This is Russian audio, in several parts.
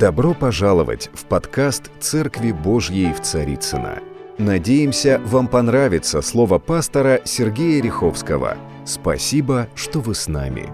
Добро пожаловать в подкаст «Церкви Божьей в Царицына. Надеемся, вам понравится слово пастора Сергея Риховского. Спасибо, что вы с нами.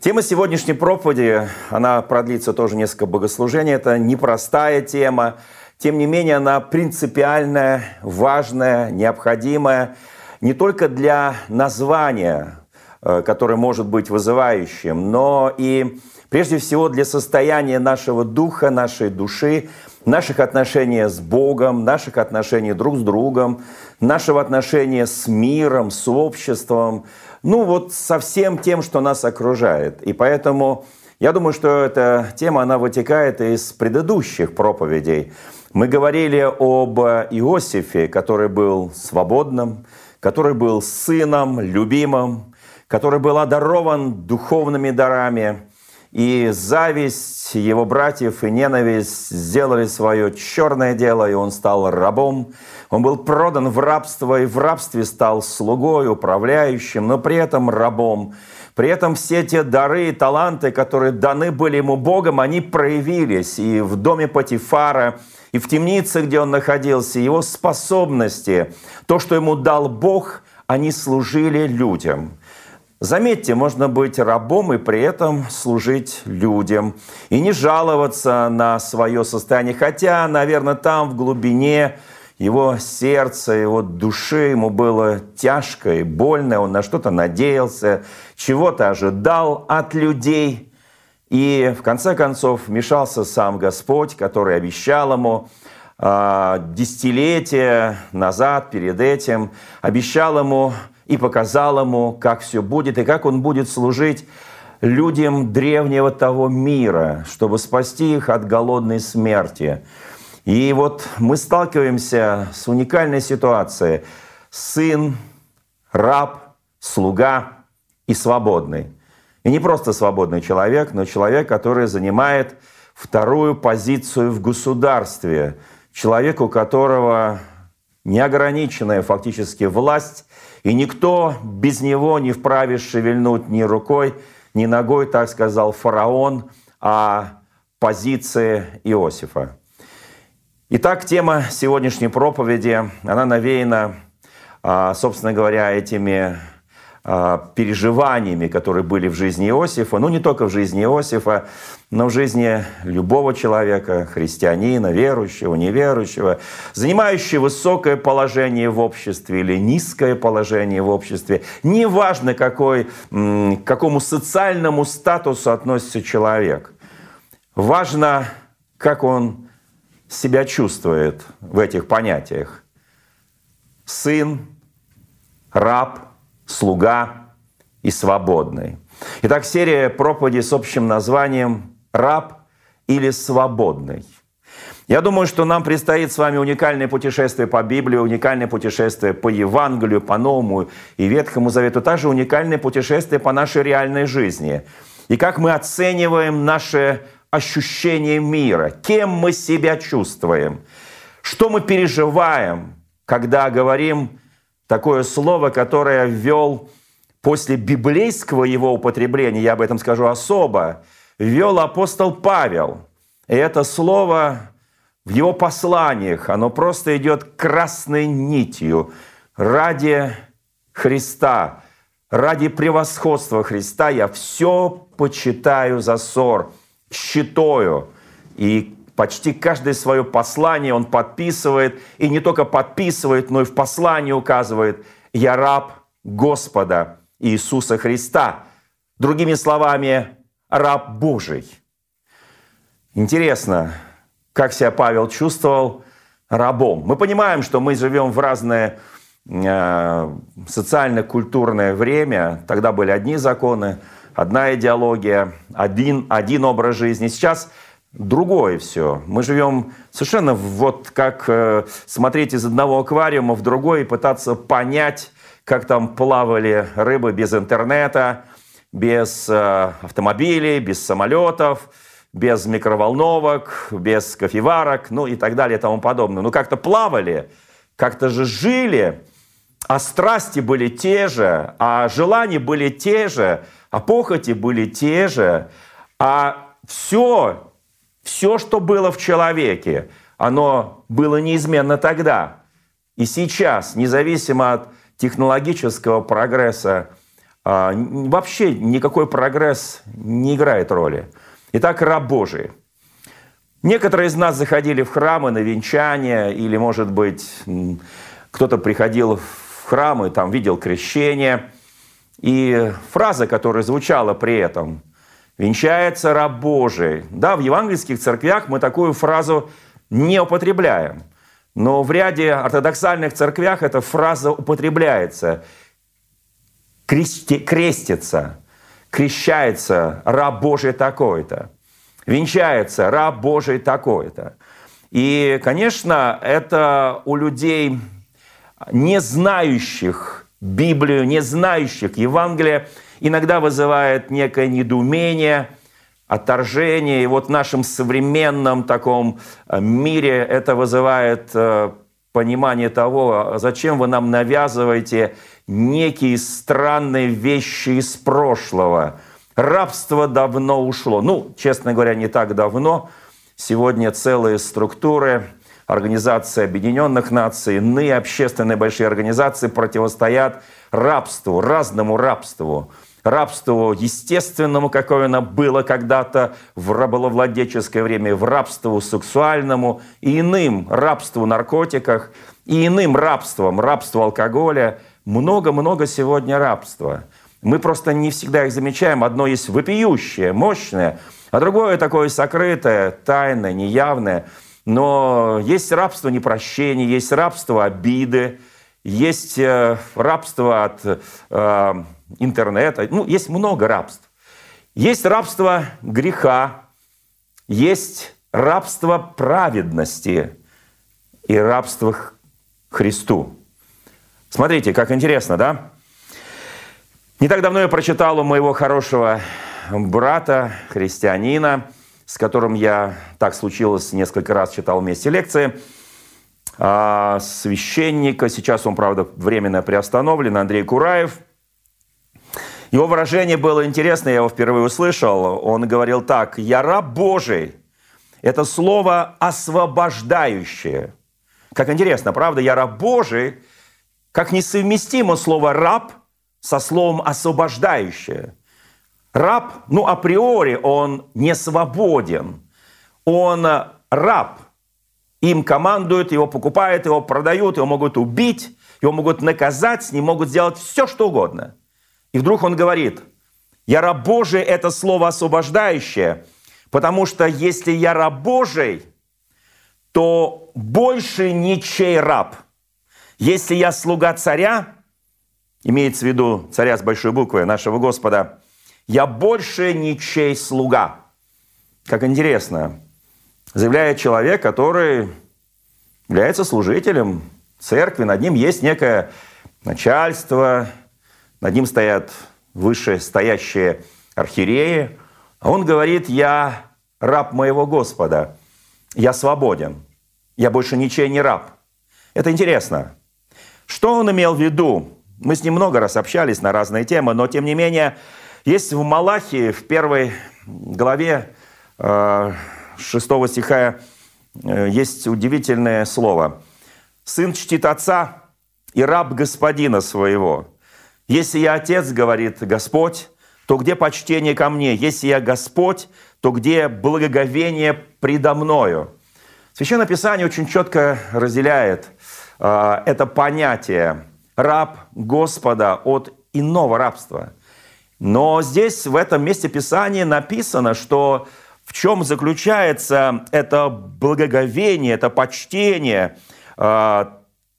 Тема сегодняшней проповеди, она продлится тоже несколько богослужений. Это непростая тема, тем не менее она принципиальная, важная, необходимая не только для названия, э, которое может быть вызывающим, но и Прежде всего для состояния нашего духа, нашей души, наших отношений с Богом, наших отношений друг с другом, нашего отношения с миром, с обществом, ну вот со всем тем, что нас окружает. И поэтому я думаю, что эта тема, она вытекает из предыдущих проповедей. Мы говорили об Иосифе, который был свободным, который был сыном, любимым, который был одарован духовными дарами – и зависть его братьев и ненависть сделали свое черное дело, и он стал рабом. Он был продан в рабство, и в рабстве стал слугой, управляющим, но при этом рабом. При этом все те дары и таланты, которые даны были ему Богом, они проявились и в доме Патифара, и в темнице, где он находился, его способности, то, что ему дал Бог, они служили людям. Заметьте, можно быть рабом и при этом служить людям. И не жаловаться на свое состояние. Хотя, наверное, там в глубине его сердца, его души ему было тяжко и больно. Он на что-то надеялся, чего-то ожидал от людей. И в конце концов вмешался сам Господь, который обещал ему э, десятилетия назад, перед этим, обещал ему и показал ему, как все будет, и как он будет служить людям древнего того мира, чтобы спасти их от голодной смерти. И вот мы сталкиваемся с уникальной ситуацией. Сын, раб, слуга и свободный. И не просто свободный человек, но человек, который занимает вторую позицию в государстве. Человек, у которого неограниченная фактически власть и никто без него не вправе шевельнуть ни рукой, ни ногой, так сказал фараон, о позиции Иосифа. Итак, тема сегодняшней проповеди, она навеяна, а, собственно говоря, этими а, переживаниями, которые были в жизни Иосифа, ну не только в жизни Иосифа, но в жизни любого человека, христианина, верующего, неверующего, занимающего высокое положение в обществе или низкое положение в обществе, неважно какой, к какому социальному статусу относится человек. Важно, как он себя чувствует в этих понятиях. Сын, раб – слуга и свободный. Итак, серия проповедей с общим названием «Раб или свободный». Я думаю, что нам предстоит с вами уникальное путешествие по Библии, уникальное путешествие по Евангелию, по Новому и Ветхому Завету, также уникальное путешествие по нашей реальной жизни. И как мы оцениваем наше ощущение мира, кем мы себя чувствуем, что мы переживаем, когда говорим такое слово, которое ввел после библейского его употребления, я об этом скажу особо, ввел апостол Павел. И это слово в его посланиях, оно просто идет красной нитью ради Христа, ради превосходства Христа я все почитаю за ссор, считаю. И Почти каждое свое послание он подписывает, и не только подписывает, но и в послании указывает «Я раб Господа Иисуса Христа». Другими словами, раб Божий. Интересно, как себя Павел чувствовал рабом. Мы понимаем, что мы живем в разное э, социально-культурное время. Тогда были одни законы, одна идеология, один, один образ жизни. Сейчас другое все. Мы живем совершенно вот как э, смотреть из одного аквариума в другой и пытаться понять, как там плавали рыбы без интернета, без э, автомобилей, без самолетов, без микроволновок, без кофеварок, ну и так далее и тому подобное. Ну как-то плавали, как-то же жили, а страсти были те же, а желания были те же, а похоти были те же, а все Все, что было в человеке, оно было неизменно тогда. И сейчас, независимо от технологического прогресса, а, вообще никакой прогресс не играет роли. Итак, раб Божий. Некоторые из нас заходили в храмы на венчание, или, может быть, кто-то приходил в храм и там видел крещение. И фраза, которая звучала при этом, «Венчается раб Божий». Да, в евангельских церквях мы такую фразу не употребляем. Но в ряде ортодоксальных церквях эта фраза употребляется. Крести, крестится, крещается раб Божий такой-то, венчается раб Божий такой-то. И, конечно, это у людей, не знающих Библию, не знающих Евангелие, иногда вызывает некое недоумение – отторжение. И вот в нашем современном таком э, мире это вызывает э, понимание того, зачем вы нам навязываете некие странные вещи из прошлого. Рабство давно ушло. Ну, честно говоря, не так давно. Сегодня целые структуры, Организация Объединенных Наций, иные общественные большие организации противостоят рабству, разному рабству рабству естественному, какое оно было когда-то в рабовладельческое время, в рабству сексуальному и иным рабству наркотиках, и иным рабством, рабству алкоголя. Много-много сегодня рабства. Мы просто не всегда их замечаем. Одно есть вопиющее, мощное, а другое такое сокрытое, тайное, неявное. Но есть рабство непрощения, есть рабство обиды, есть э, рабство от э, интернета. Ну, есть много рабств. Есть рабство греха, есть рабство праведности и рабство Христу. Смотрите, как интересно, да? Не так давно я прочитал у моего хорошего брата, христианина, с которым я, так случилось, несколько раз читал вместе лекции, а, священника, сейчас он, правда, временно приостановлен, Андрей Кураев – его выражение было интересно, я его впервые услышал. Он говорил так, «Я раб Божий». Это слово «освобождающее». Как интересно, правда? «Я раб Божий», как несовместимо слово «раб» со словом «освобождающее». Раб, ну, априори он не свободен. Он раб. Им командуют, его покупают, его продают, его могут убить, его могут наказать, с ним могут сделать все, что угодно – и вдруг он говорит, «Я раб Божий» – это слово освобождающее, потому что если я раб Божий, то больше ничей раб. Если я слуга царя, имеется в виду царя с большой буквы, нашего Господа, я больше ничей слуга. Как интересно, заявляет человек, который является служителем церкви, над ним есть некое начальство, над ним стоят выше стоящие архиереи. А он говорит, я раб моего Господа, я свободен, я больше ничей не раб. Это интересно. Что он имел в виду? Мы с ним много раз общались на разные темы, но тем не менее, есть в Малахии, в первой главе 6 э, стиха, э, есть удивительное слово. «Сын чтит отца и раб господина своего». Если я Отец, говорит Господь, то где почтение ко мне? Если я Господь, то где благоговение предо мною? Священное Писание очень четко разделяет э, это понятие раб Господа от иного рабства. Но здесь, в этом месте Писания написано, что в чем заключается это благоговение, это почтение, э,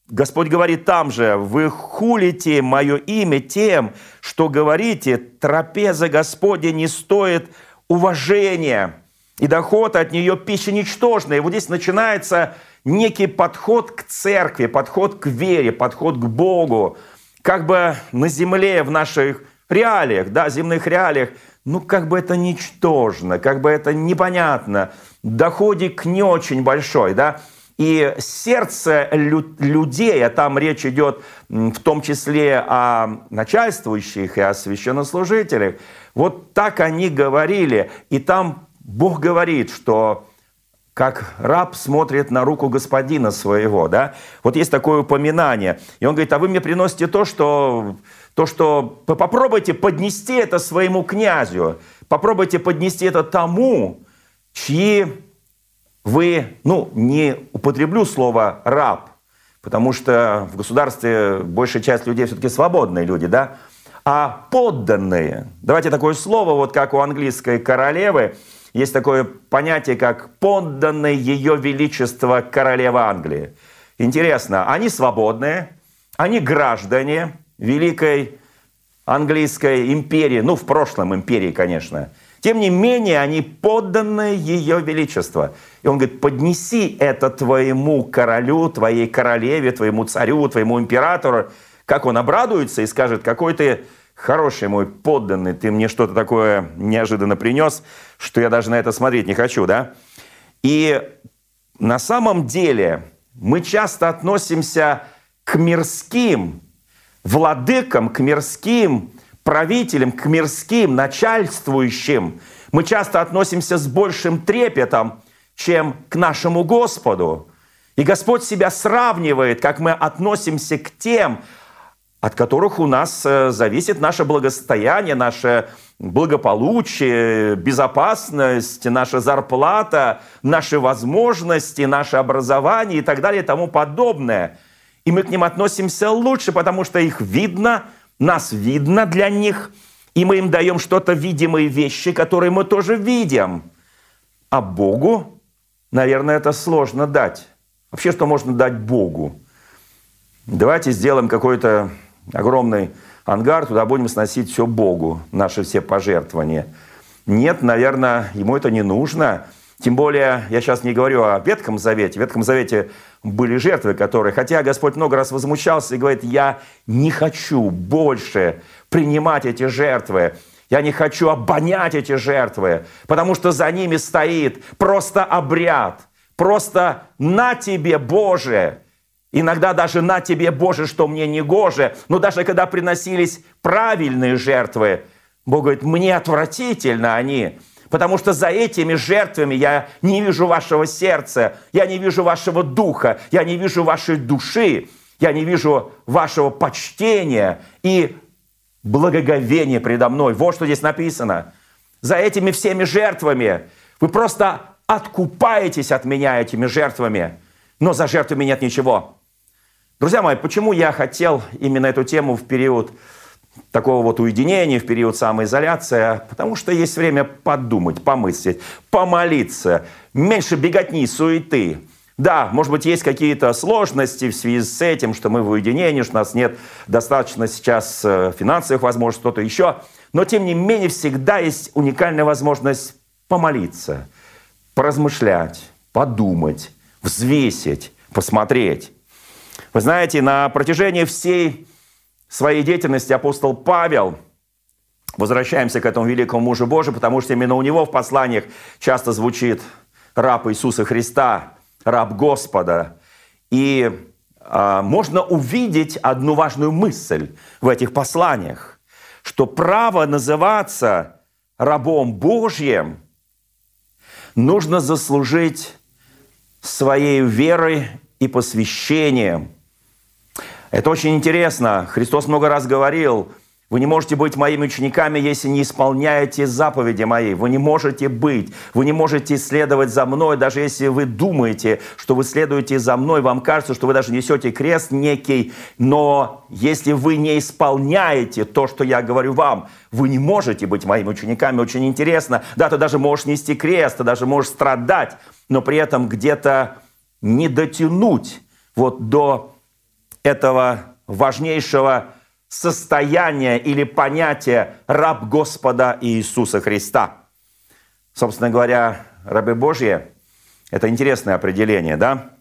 Господь говорит там же, вы хулите мое имя тем, что говорите, трапеза Господня не стоит уважения, и доход от нее пища ничтожная. И вот здесь начинается некий подход к церкви, подход к вере, подход к Богу, как бы на земле, в наших реалиях, да, земных реалиях, ну, как бы это ничтожно, как бы это непонятно, доходик не очень большой, да, и сердце людей, а там речь идет в том числе о начальствующих и о священнослужителях, вот так они говорили. И там Бог говорит, что как раб смотрит на руку господина своего, да? Вот есть такое упоминание. И он говорит, а вы мне приносите то, что, то, что попробуйте поднести это своему князю, попробуйте поднести это тому, чьи вы, ну, не употреблю слово «раб», потому что в государстве большая часть людей все-таки свободные люди, да? А подданные. Давайте такое слово, вот как у английской королевы, есть такое понятие, как подданные ее величества королева Англии. Интересно, они свободные, они граждане Великой Английской империи, ну, в прошлом империи, конечно. Тем не менее, они подданные ее величества. И он говорит, поднеси это твоему королю, твоей королеве, твоему царю, твоему императору. Как он обрадуется и скажет, какой ты хороший мой подданный, ты мне что-то такое неожиданно принес, что я даже на это смотреть не хочу, да? И на самом деле мы часто относимся к мирским владыкам, к мирским правителям, к мирским начальствующим. Мы часто относимся с большим трепетом, чем к нашему Господу. И Господь себя сравнивает, как мы относимся к тем, от которых у нас э, зависит наше благосостояние, наше благополучие, безопасность, наша зарплата, наши возможности, наше образование и так далее и тому подобное. И мы к ним относимся лучше, потому что их видно, нас видно для них, и мы им даем что-то видимые вещи, которые мы тоже видим. А Богу, наверное, это сложно дать. Вообще, что можно дать Богу? Давайте сделаем какой-то огромный ангар, туда будем сносить все Богу, наши все пожертвования. Нет, наверное, ему это не нужно. Тем более, я сейчас не говорю о Ветхом Завете. В Ветхом Завете были жертвы, которые, хотя Господь много раз возмущался и говорит, я не хочу больше принимать эти жертвы, я не хочу обонять эти жертвы, потому что за ними стоит просто обряд, просто на тебе, Боже, Иногда даже на тебе, Боже, что мне не гоже. Но даже когда приносились правильные жертвы, Бог говорит, мне отвратительно они. Потому что за этими жертвами я не вижу вашего сердца, я не вижу вашего духа, я не вижу вашей души, я не вижу вашего почтения и благоговения предо мной. Вот что здесь написано. За этими всеми жертвами вы просто откупаетесь от меня этими жертвами, но за жертвами нет ничего. Друзья мои, почему я хотел именно эту тему в период такого вот уединения, в период самоизоляции? Потому что есть время подумать, помыслить, помолиться, меньше беготни, суеты. Да, может быть, есть какие-то сложности в связи с этим, что мы в уединении, что у нас нет достаточно сейчас э, финансовых возможностей, что-то еще. Но, тем не менее, всегда есть уникальная возможность помолиться, поразмышлять, подумать, взвесить, посмотреть. Вы знаете, на протяжении всей своей деятельности апостол Павел, возвращаемся к этому великому мужу Божию, потому что именно у него в посланиях часто звучит раб Иисуса Христа, раб Господа. И э, можно увидеть одну важную мысль в этих посланиях, что право называться рабом Божьим нужно заслужить своей верой и посвящением. Это очень интересно. Христос много раз говорил, вы не можете быть моими учениками, если не исполняете заповеди мои. Вы не можете быть, вы не можете следовать за мной, даже если вы думаете, что вы следуете за мной, вам кажется, что вы даже несете крест некий, но если вы не исполняете то, что я говорю вам, вы не можете быть моими учениками. Очень интересно. Да, ты даже можешь нести крест, ты даже можешь страдать, но при этом где-то не дотянуть вот до этого важнейшего состояния или понятия раб Господа Иисуса Христа. Собственно говоря, рабы Божьи – это интересное определение, да?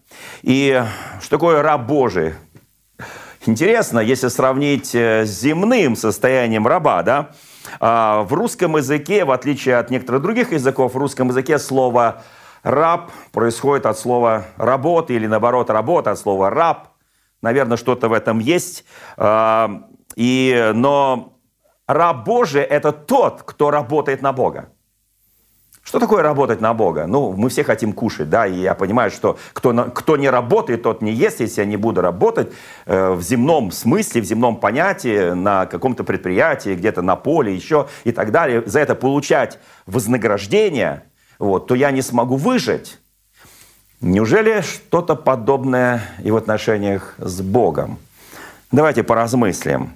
И что такое раб Божий? Интересно, если сравнить э, с земным состоянием раба, да? А, в русском языке, в отличие от некоторых других языков, в русском языке слово Раб происходит от слова работа или наоборот работа от слова раб. Наверное, что-то в этом есть. А, и, но раб Божий – это тот, кто работает на Бога. Что такое работать на Бога? Ну, мы все хотим кушать, да, и я понимаю, что кто, кто не работает, тот не ест. Если я не буду работать э, в земном смысле, в земном понятии, на каком-то предприятии, где-то на поле, еще и так далее, за это получать вознаграждение, вот, то я не смогу выжить. Неужели что-то подобное и в отношениях с Богом? Давайте поразмыслим.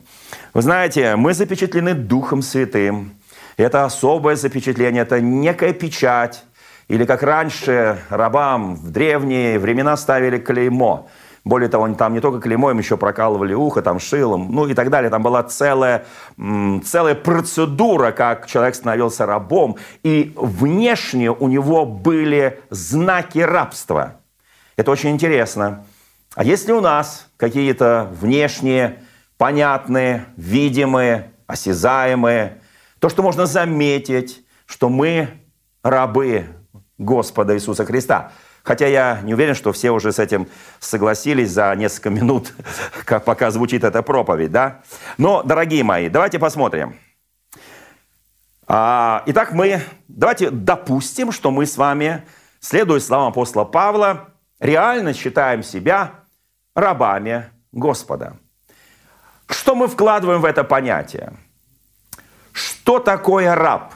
Вы знаете, мы запечатлены Духом Святым, это особое запечатление, это некая печать. Или как раньше рабам в древние времена ставили клеймо. Более того, там не только клеймо, им еще прокалывали ухо, там шилом, ну и так далее. Там была целая, целая процедура, как человек становился рабом. И внешне у него были знаки рабства. Это очень интересно. А если у нас какие-то внешние, понятные, видимые, осязаемые, то, что можно заметить, что мы рабы Господа Иисуса Христа. Хотя я не уверен, что все уже с этим согласились за несколько минут, как пока звучит эта проповедь, да? Но, дорогие мои, давайте посмотрим. А, итак, мы, давайте допустим, что мы с вами, следуя словам апостола Павла, реально считаем себя рабами Господа. Что мы вкладываем в это понятие? Что такое раб?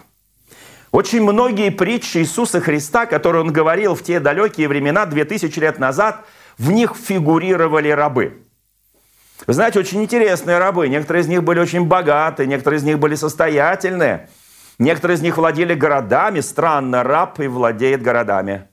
Очень многие притчи Иисуса Христа, которые Он говорил в те далекие времена, 2000 лет назад, в них фигурировали рабы. Вы знаете, очень интересные рабы. Некоторые из них были очень богаты, некоторые из них были состоятельные. Некоторые из них владели городами. Странно, раб и владеет городами.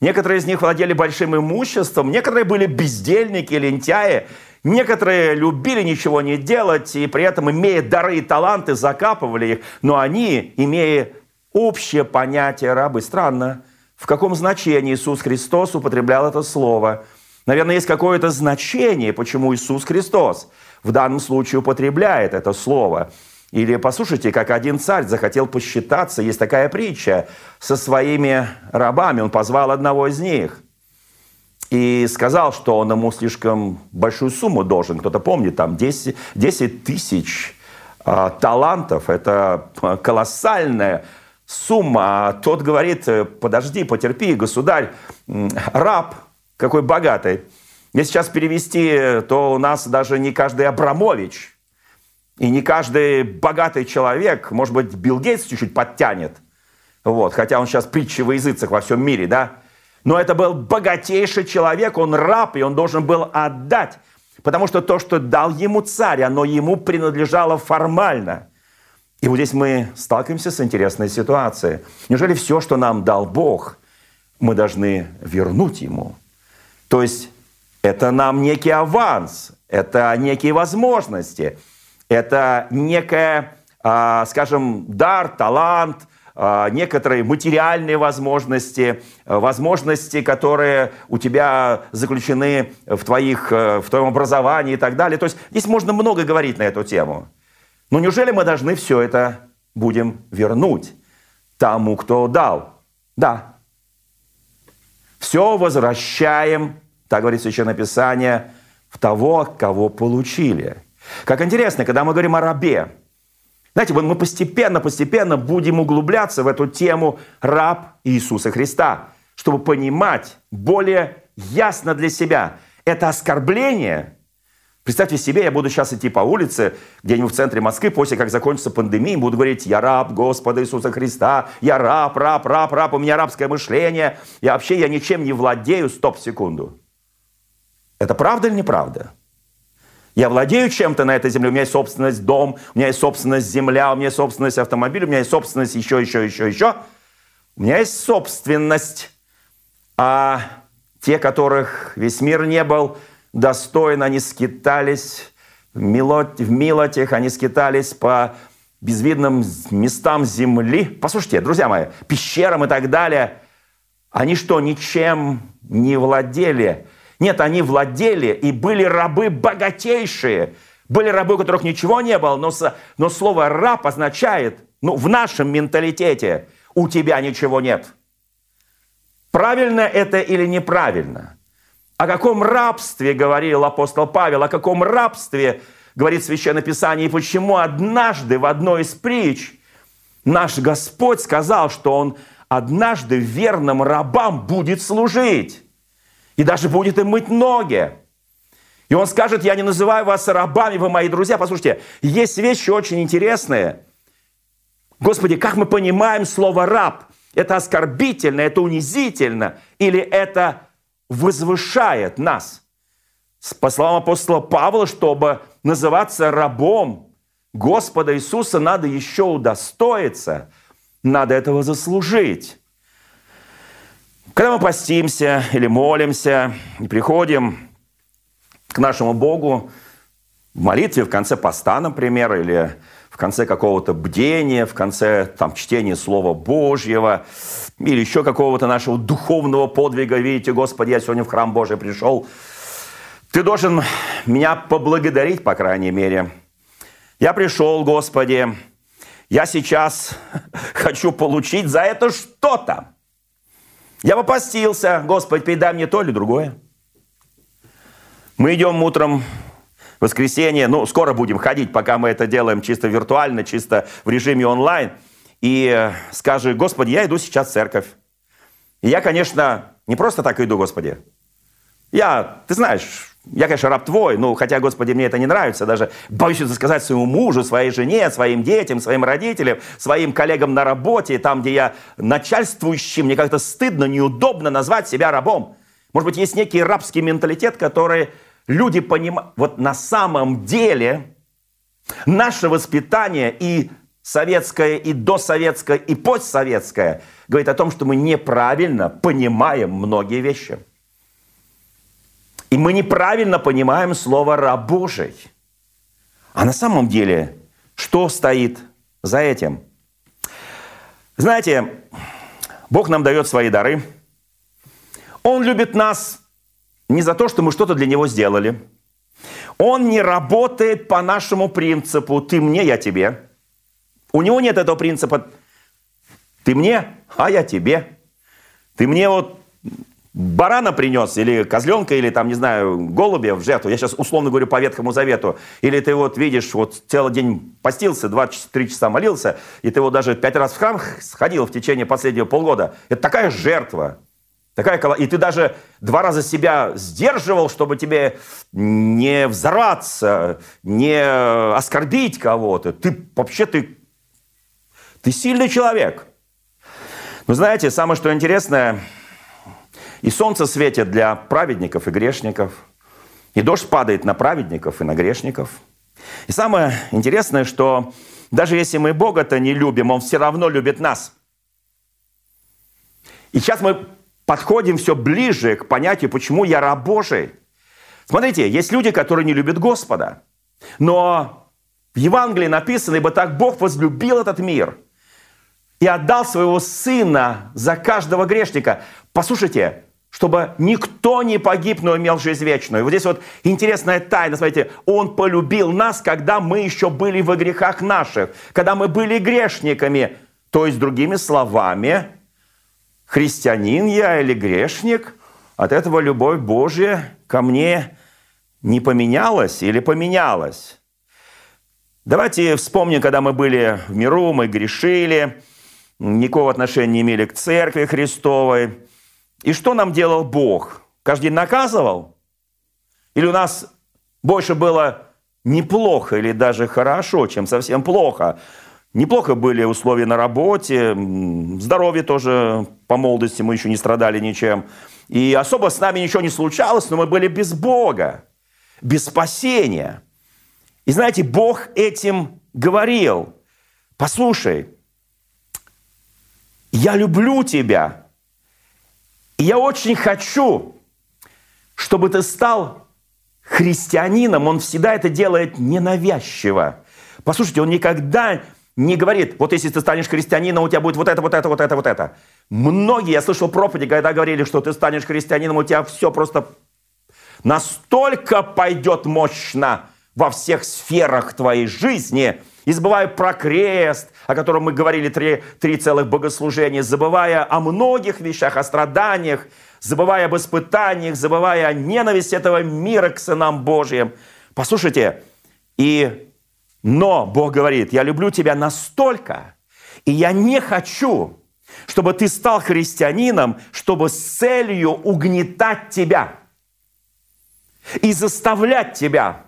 Некоторые из них владели большим имуществом. Некоторые были бездельники, лентяи. Некоторые любили ничего не делать, и при этом, имея дары и таланты, закапывали их, но они, имея общее понятие рабы, странно, в каком значении Иисус Христос употреблял это слово. Наверное, есть какое-то значение, почему Иисус Христос в данном случае употребляет это слово. Или послушайте, как один царь захотел посчитаться, есть такая притча, со своими рабами. Он позвал одного из них – и сказал, что он ему слишком большую сумму должен. Кто-то помнит, там 10, 10 тысяч э, талантов. Это колоссальная сумма. А тот говорит, подожди, потерпи, государь, раб какой богатый. Если сейчас перевести, то у нас даже не каждый Абрамович и не каждый богатый человек, может быть, Билл Гейтс чуть-чуть подтянет, вот, хотя он сейчас притча во языцах во всем мире, да, но это был богатейший человек, он раб, и он должен был отдать. Потому что то, что дал ему царь, оно ему принадлежало формально. И вот здесь мы сталкиваемся с интересной ситуацией. Неужели все, что нам дал Бог, мы должны вернуть ему? То есть это нам некий аванс, это некие возможности, это некая, а, скажем, дар, талант, а, некоторые материальные возможности, э, возможности, которые у тебя заключены в, твоих, э, в твоем образовании и так далее. То есть здесь можно много говорить на эту тему. Но неужели мы должны все это будем вернуть тому, кто дал? Да. Все возвращаем, так говорит Священное Писание, в того, кого получили. Как интересно, когда мы говорим о рабе, знаете, мы постепенно, постепенно будем углубляться в эту тему раб Иисуса Христа, чтобы понимать более ясно для себя. Это оскорбление. Представьте себе, я буду сейчас идти по улице, где-нибудь в центре Москвы, после как закончится пандемия, буду говорить, я раб Господа Иисуса Христа, я раб, раб, раб, раб, у меня рабское мышление, я вообще я ничем не владею, стоп, секунду. Это правда или неправда? Я владею чем-то на этой земле, у меня есть собственность дом, у меня есть собственность земля, у меня есть собственность автомобиля, у меня есть собственность еще, еще, еще, еще. У меня есть собственность. А те, которых весь мир не был достоин, они скитались в, милот, в милотях, они скитались по безвидным местам земли. Послушайте, друзья мои, пещерам и так далее. Они что, ничем не владели? Нет, они владели и были рабы богатейшие. Были рабы, у которых ничего не было, но, но слово «раб» означает, ну, в нашем менталитете, у тебя ничего нет. Правильно это или неправильно? О каком рабстве говорил апостол Павел, о каком рабстве говорит Священное Писание, и почему однажды в одной из притч наш Господь сказал, что Он однажды верным рабам будет служить. И даже будет им мыть ноги. И он скажет, я не называю вас рабами, вы мои друзья. Послушайте, есть вещи очень интересные. Господи, как мы понимаем слово «раб»? Это оскорбительно, это унизительно или это возвышает нас? По словам апостола Павла, чтобы называться рабом Господа Иисуса, надо еще удостоиться, надо этого заслужить. Когда мы постимся или молимся и приходим к нашему Богу в молитве в конце поста, например, или конце какого-то бдения, в конце там, чтения Слова Божьего или еще какого-то нашего духовного подвига. Видите, Господи, я сегодня в храм Божий пришел. Ты должен меня поблагодарить, по крайней мере. Я пришел, Господи, я сейчас хочу получить за это что-то. Я попостился, Господь, передай мне то или другое. Мы идем утром воскресенье, ну, скоро будем ходить, пока мы это делаем чисто виртуально, чисто в режиме онлайн. И э, скажи, Господи, я иду сейчас в церковь. И я, конечно, не просто так иду, Господи. Я, ты знаешь, я, конечно, раб твой, ну, хотя, Господи, мне это не нравится, даже боюсь это сказать своему мужу, своей жене, своим детям, своим родителям, своим коллегам на работе, там, где я начальствующий, мне как-то стыдно, неудобно назвать себя рабом. Может быть, есть некий рабский менталитет, который люди понимают, вот на самом деле наше воспитание и советское, и досоветское, и постсоветское говорит о том, что мы неправильно понимаем многие вещи. И мы неправильно понимаем слово «раб Божий». А на самом деле, что стоит за этим? Знаете, Бог нам дает свои дары. Он любит нас не за то, что мы что-то для него сделали. Он не работает по нашему принципу «ты мне, я тебе». У него нет этого принципа «ты мне, а я тебе». Ты мне вот барана принес, или козленка, или там, не знаю, голубя в жертву. Я сейчас условно говорю по Ветхому Завету. Или ты вот видишь, вот целый день постился, 23 часа молился, и ты вот даже пять раз в храм сходил в течение последнего полгода. Это такая жертва. Такая, и ты даже два раза себя сдерживал, чтобы тебе не взорваться, не оскорбить кого-то. Ты вообще ты, ты сильный человек. Но знаете, самое что интересное, и солнце светит для праведников и грешников, и дождь падает на праведников и на грешников. И самое интересное, что даже если мы Бога-то не любим, Он все равно любит нас. И сейчас мы подходим все ближе к понятию, почему я раб Божий. Смотрите, есть люди, которые не любят Господа. Но в Евангелии написано, ибо так Бог возлюбил этот мир и отдал своего Сына за каждого грешника. Послушайте, чтобы никто не погиб, но имел жизнь вечную. Вот здесь вот интересная тайна. Смотрите, Он полюбил нас, когда мы еще были во грехах наших, когда мы были грешниками. То есть, другими словами, христианин я или грешник, от этого любовь Божья ко мне не поменялась или поменялась. Давайте вспомним, когда мы были в миру, мы грешили, никакого отношения не имели к церкви Христовой. И что нам делал Бог? Каждый день наказывал? Или у нас больше было неплохо или даже хорошо, чем совсем плохо? Неплохо были условия на работе, здоровье тоже по молодости мы еще не страдали ничем. И особо с нами ничего не случалось, но мы были без Бога, без спасения. И знаете, Бог этим говорил. Послушай, я люблю тебя, и я очень хочу, чтобы ты стал христианином. Он всегда это делает ненавязчиво. Послушайте, он никогда не говорит, вот если ты станешь христианином, у тебя будет вот это, вот это, вот это, вот это. Многие, я слышал проповеди, когда говорили, что ты станешь христианином, у тебя все просто настолько пойдет мощно во всех сферах твоей жизни, и забывая про крест, о котором мы говорили три, три целых богослужения, забывая о многих вещах, о страданиях, забывая об испытаниях, забывая о ненависти этого мира к сынам Божьим. Послушайте, и но Бог говорит, я люблю тебя настолько, и я не хочу, чтобы ты стал христианином, чтобы с целью угнетать тебя и заставлять тебя.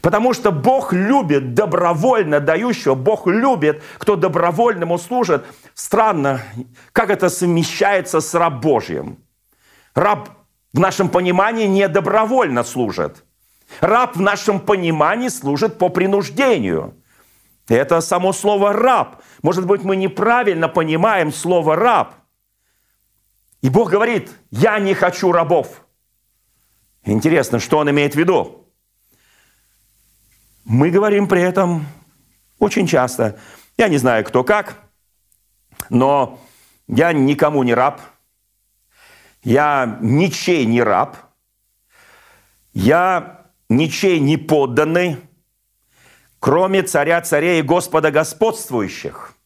Потому что Бог любит добровольно дающего, Бог любит, кто добровольно ему служит. Странно, как это совмещается с раб Божьим. Раб в нашем понимании не добровольно служит. Раб в нашем понимании служит по принуждению. Это само слово «раб». Может быть, мы неправильно понимаем слово «раб». И Бог говорит, я не хочу рабов. Интересно, что он имеет в виду? Мы говорим при этом очень часто. Я не знаю, кто как, но я никому не раб. Я ничей не раб. Я ничей не подданный, кроме царя царей и Господа господствующих.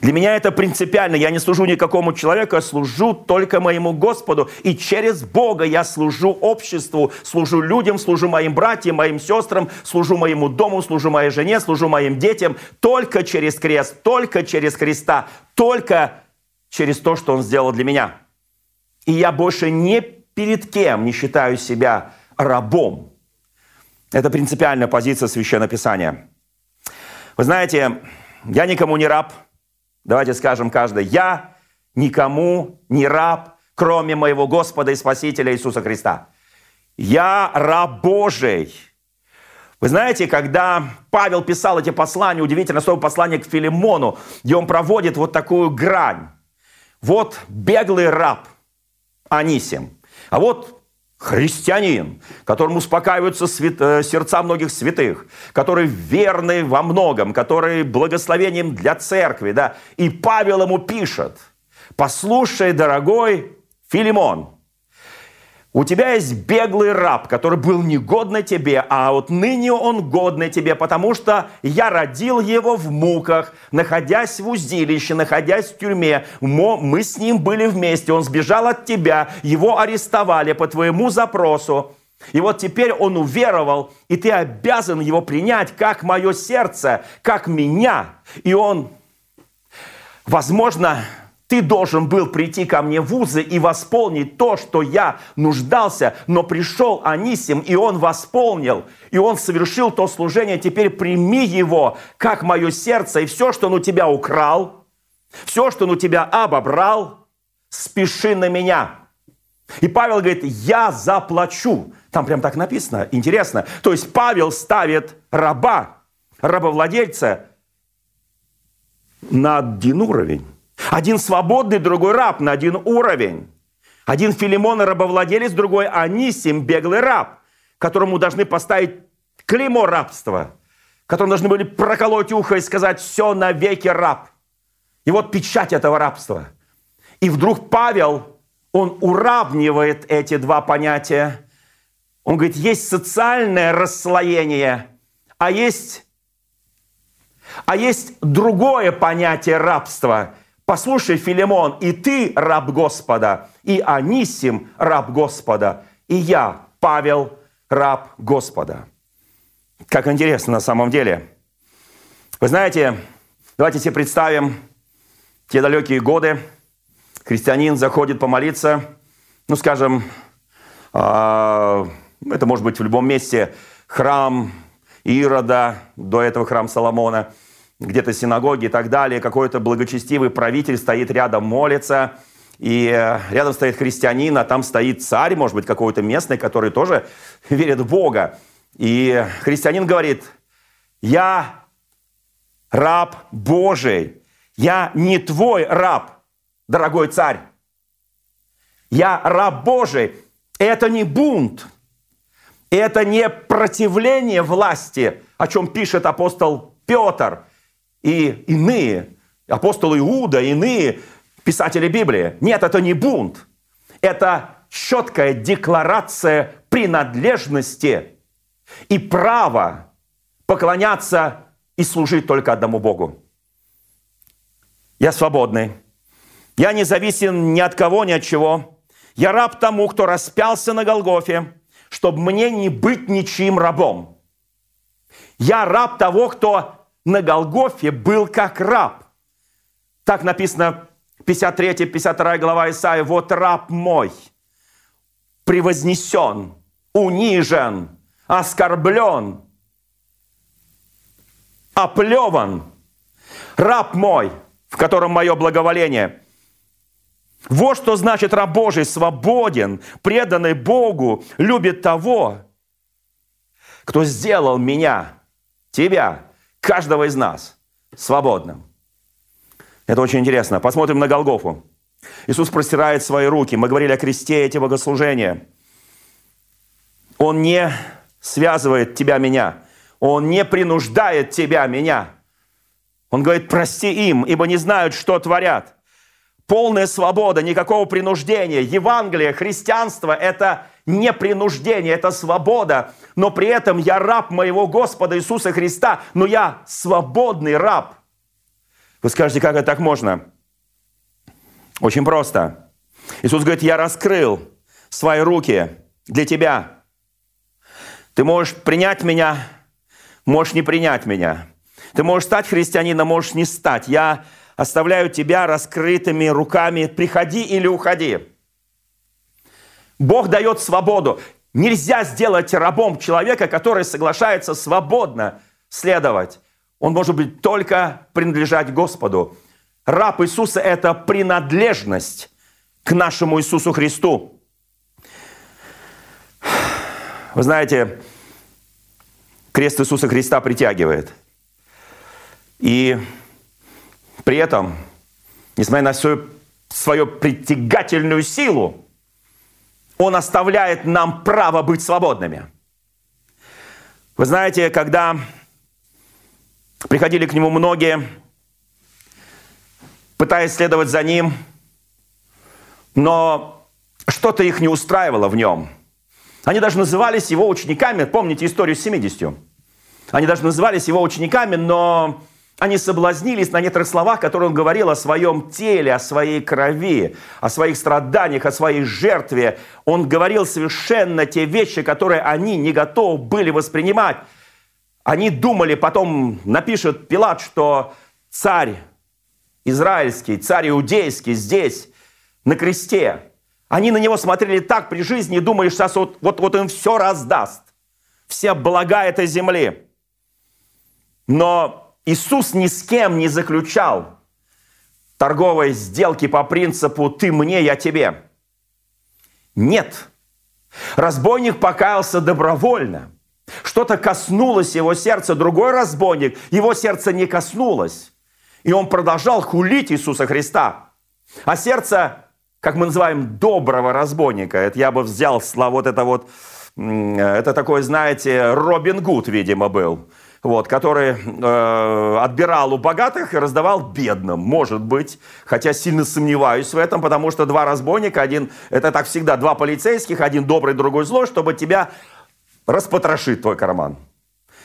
Для меня это принципиально. Я не служу никакому человеку, я служу только моему Господу. И через Бога я служу обществу, служу людям, служу моим братьям, моим сестрам, служу моему дому, служу моей жене, служу моим детям. Только через крест, только через Христа, только через то, что Он сделал для меня. И я больше ни перед кем не считаю себя рабом. Это принципиальная позиция Священного. Вы знаете, я никому не раб – Давайте скажем каждый, я никому не раб, кроме моего Господа и Спасителя Иисуса Христа. Я раб Божий. Вы знаете, когда Павел писал эти послания, удивительно слово послание к Филимону, где он проводит вот такую грань. Вот беглый раб Анисим, а вот христианин, которому успокаиваются свят, э, сердца многих святых, который верный во многом, который благословением для церкви. Да? И Павел ему пишет, послушай, дорогой Филимон, у тебя есть беглый раб, который был негодный тебе, а вот ныне он годный тебе, потому что я родил его в муках, находясь в узилище, находясь в тюрьме. Мы с ним были вместе, он сбежал от тебя, его арестовали по твоему запросу. И вот теперь он уверовал, и ты обязан его принять как мое сердце, как меня. И он, возможно, ты должен был прийти ко мне в вузы и восполнить то, что я нуждался, но пришел Анисим, и он восполнил, и он совершил то служение. Теперь прими его, как мое сердце, и все, что он у тебя украл, все, что он у тебя обобрал, спеши на меня. И Павел говорит, я заплачу. Там прям так написано, интересно. То есть Павел ставит раба, рабовладельца на один уровень. Один свободный, другой раб на один уровень. Один Филимон рабовладелец, другой Анисим, беглый раб, которому должны поставить клеймо рабства, которому должны были проколоть ухо и сказать «все навеки раб». И вот печать этого рабства. И вдруг Павел, он уравнивает эти два понятия. Он говорит, есть социальное расслоение, а есть, а есть другое понятие рабства – Послушай, Филимон, и ты раб Господа, и Анисим раб Господа, и я, Павел, раб Господа. Как интересно на самом деле. Вы знаете, давайте себе представим те далекие годы. Христианин заходит помолиться, ну, скажем, а, это может быть в любом месте, храм Ирода, до этого храм Соломона – где-то синагоги и так далее, какой-то благочестивый правитель стоит рядом, молится, и э, рядом стоит христианин, а там стоит царь, может быть, какой-то местный, который тоже верит в Бога. И христианин говорит, я раб Божий, я не твой раб, дорогой царь. Я раб Божий. Это не бунт, это не противление власти, о чем пишет апостол Петр – и иные, апостол Иуда, иные писатели Библии. Нет, это не бунт. Это четкая декларация принадлежности и права поклоняться и служить только одному Богу. Я свободный. Я не зависим ни от кого, ни от чего. Я раб тому, кто распялся на Голгофе, чтобы мне не быть ничьим рабом. Я раб того, кто на Голгофе был как раб. Так написано 53-52 глава Исаия. «Вот раб мой превознесен, унижен, оскорблен, оплеван. Раб мой, в котором мое благоволение». Вот что значит раб Божий, свободен, преданный Богу, любит того, кто сделал меня, тебя, каждого из нас свободным. Это очень интересно. Посмотрим на Голгофу. Иисус простирает свои руки. Мы говорили о кресте эти богослужения. Он не связывает тебя, меня. Он не принуждает тебя, меня. Он говорит, прости им, ибо не знают, что творят. Полная свобода, никакого принуждения. Евангелие, христианство – это не принуждение, это свобода. Но при этом я раб моего Господа Иисуса Христа, но я свободный раб. Вы скажете, как это так можно? Очень просто. Иисус говорит, я раскрыл свои руки для тебя. Ты можешь принять меня, можешь не принять меня. Ты можешь стать христианином, можешь не стать. Я оставляю тебя раскрытыми руками. Приходи или уходи. Бог дает свободу. Нельзя сделать рабом человека, который соглашается свободно следовать. Он может быть только принадлежать Господу. Раб Иисуса – это принадлежность к нашему Иисусу Христу. Вы знаете, крест Иисуса Христа притягивает. И при этом, несмотря на всю свою притягательную силу, он оставляет нам право быть свободными. Вы знаете, когда приходили к нему многие, пытаясь следовать за ним, но что-то их не устраивало в нем. Они даже назывались его учениками, помните историю с 70. Они даже назывались его учениками, но они соблазнились на некоторых словах, которые он говорил о своем теле, о своей крови, о своих страданиях, о своей жертве. Он говорил совершенно те вещи, которые они не готовы были воспринимать. Они думали, потом напишет Пилат, что царь израильский, царь иудейский здесь, на кресте. Они на него смотрели так при жизни и думали, что сейчас вот, вот, вот он все раздаст. Все блага этой земли. Но Иисус ни с кем не заключал торговой сделки по принципу «ты мне, я тебе». Нет. Разбойник покаялся добровольно. Что-то коснулось его сердца. Другой разбойник, его сердце не коснулось. И он продолжал хулить Иисуса Христа. А сердце, как мы называем, доброго разбойника, это я бы взял слово вот это вот, это такой, знаете, Робин Гуд, видимо, был вот, который э, отбирал у богатых и раздавал бедным, может быть, хотя сильно сомневаюсь в этом, потому что два разбойника, один, это так всегда, два полицейских, один добрый, другой злой, чтобы тебя распотрошить твой карман.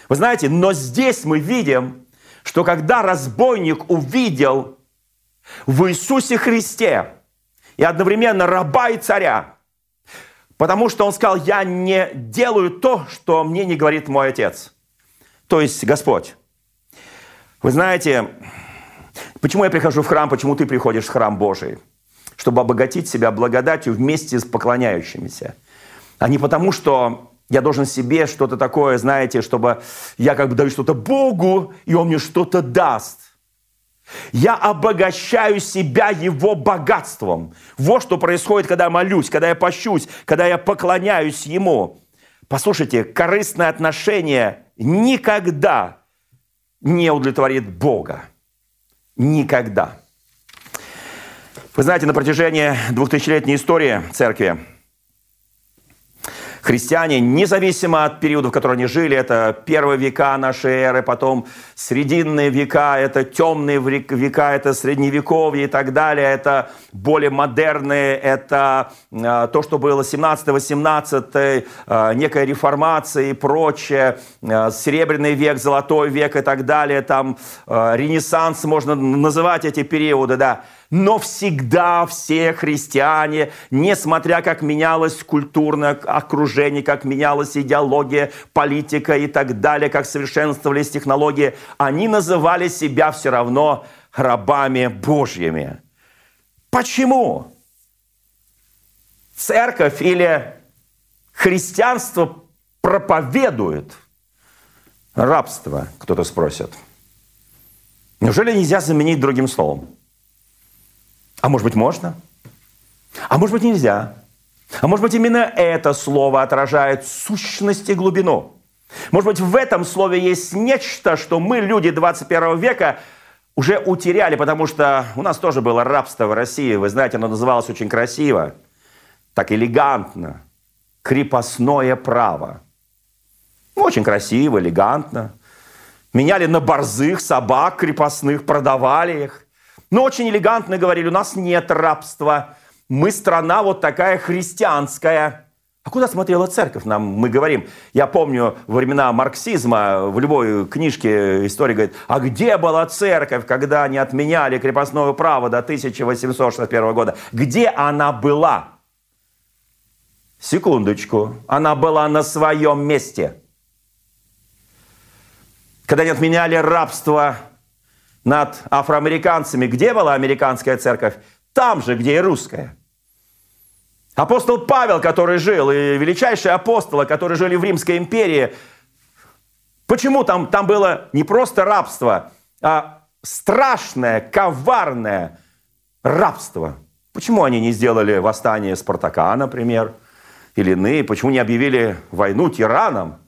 Вы знаете, но здесь мы видим, что когда разбойник увидел в Иисусе Христе и одновременно раба и царя, потому что он сказал, я не делаю то, что мне не говорит мой отец – то есть Господь. Вы знаете, почему я прихожу в храм, почему ты приходишь в храм Божий? Чтобы обогатить себя благодатью вместе с поклоняющимися. А не потому, что я должен себе что-то такое, знаете, чтобы я как бы даю что-то Богу, и Он мне что-то даст. Я обогащаю себя Его богатством. Вот что происходит, когда я молюсь, когда я пощусь, когда я поклоняюсь Ему. Послушайте, корыстное отношение никогда не удовлетворит Бога. Никогда. Вы знаете, на протяжении двухтысячелетней истории церкви христиане, независимо от периода, в котором они жили, это первые века нашей эры, потом срединные века, это темные века, это средневековье и так далее, это более модерные, это э, то, что было 17-18, э, некая реформация и прочее, э, серебряный век, золотой век и так далее, там ренессанс, можно называть эти периоды, да, но всегда все христиане, несмотря как менялось культурное окружение, как менялась идеология, политика и так далее, как совершенствовались технологии, они называли себя все равно рабами Божьими. Почему? Церковь или христианство проповедует рабство, кто-то спросит. Неужели нельзя заменить другим словом? А может быть, можно? А может быть, нельзя? А может быть, именно это слово отражает сущность и глубину? Может быть, в этом слове есть нечто, что мы, люди 21 века, уже утеряли, потому что у нас тоже было рабство в России. Вы знаете, оно называлось очень красиво, так элегантно. Крепостное право. Очень красиво, элегантно. Меняли на борзых собак крепостных, продавали их. Но очень элегантно говорили, у нас нет рабства. Мы страна вот такая христианская. А куда смотрела церковь, нам мы говорим. Я помню времена марксизма, в любой книжке история говорит, а где была церковь, когда они отменяли крепостное право до 1861 года? Где она была? Секундочку. Она была на своем месте. Когда они отменяли рабство над афроамериканцами, где была американская церковь? Там же, где и русская. Апостол Павел, который жил, и величайшие апостолы, которые жили в Римской империи, почему там, там было не просто рабство, а страшное, коварное рабство? Почему они не сделали восстание Спартака, например, или иные? Почему не объявили войну тиранам?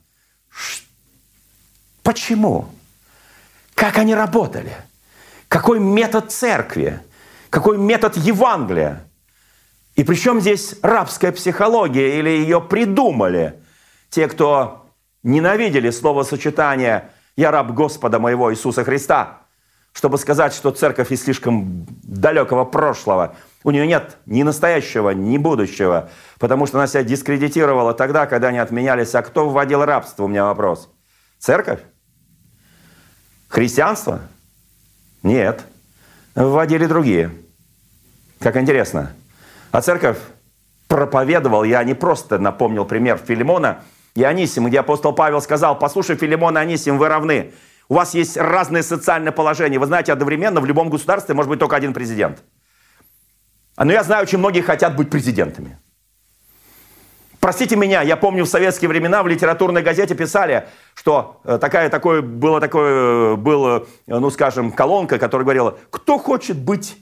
Почему? Как они работали? Какой метод церкви? Какой метод Евангелия? И причем здесь рабская психология или ее придумали те, кто ненавидели словосочетание «Я раб Господа моего Иисуса Христа», чтобы сказать, что церковь из слишком далекого прошлого. У нее нет ни настоящего, ни будущего, потому что она себя дискредитировала тогда, когда они отменялись. А кто вводил рабство, у меня вопрос. Церковь? Христианство? Нет. Вводили другие. Как интересно. А церковь проповедовал, я не просто напомнил пример Филимона и Анисима, где апостол Павел сказал, послушай, Филимон и Анисим, вы равны. У вас есть разные социальные положения. Вы знаете, одновременно в любом государстве может быть только один президент. А, Но я знаю, очень многие хотят быть президентами. Простите меня, я помню в советские времена в литературной газете писали, что э, такая, такое, было такое, э, было, э, ну скажем, колонка, которая говорила, кто хочет быть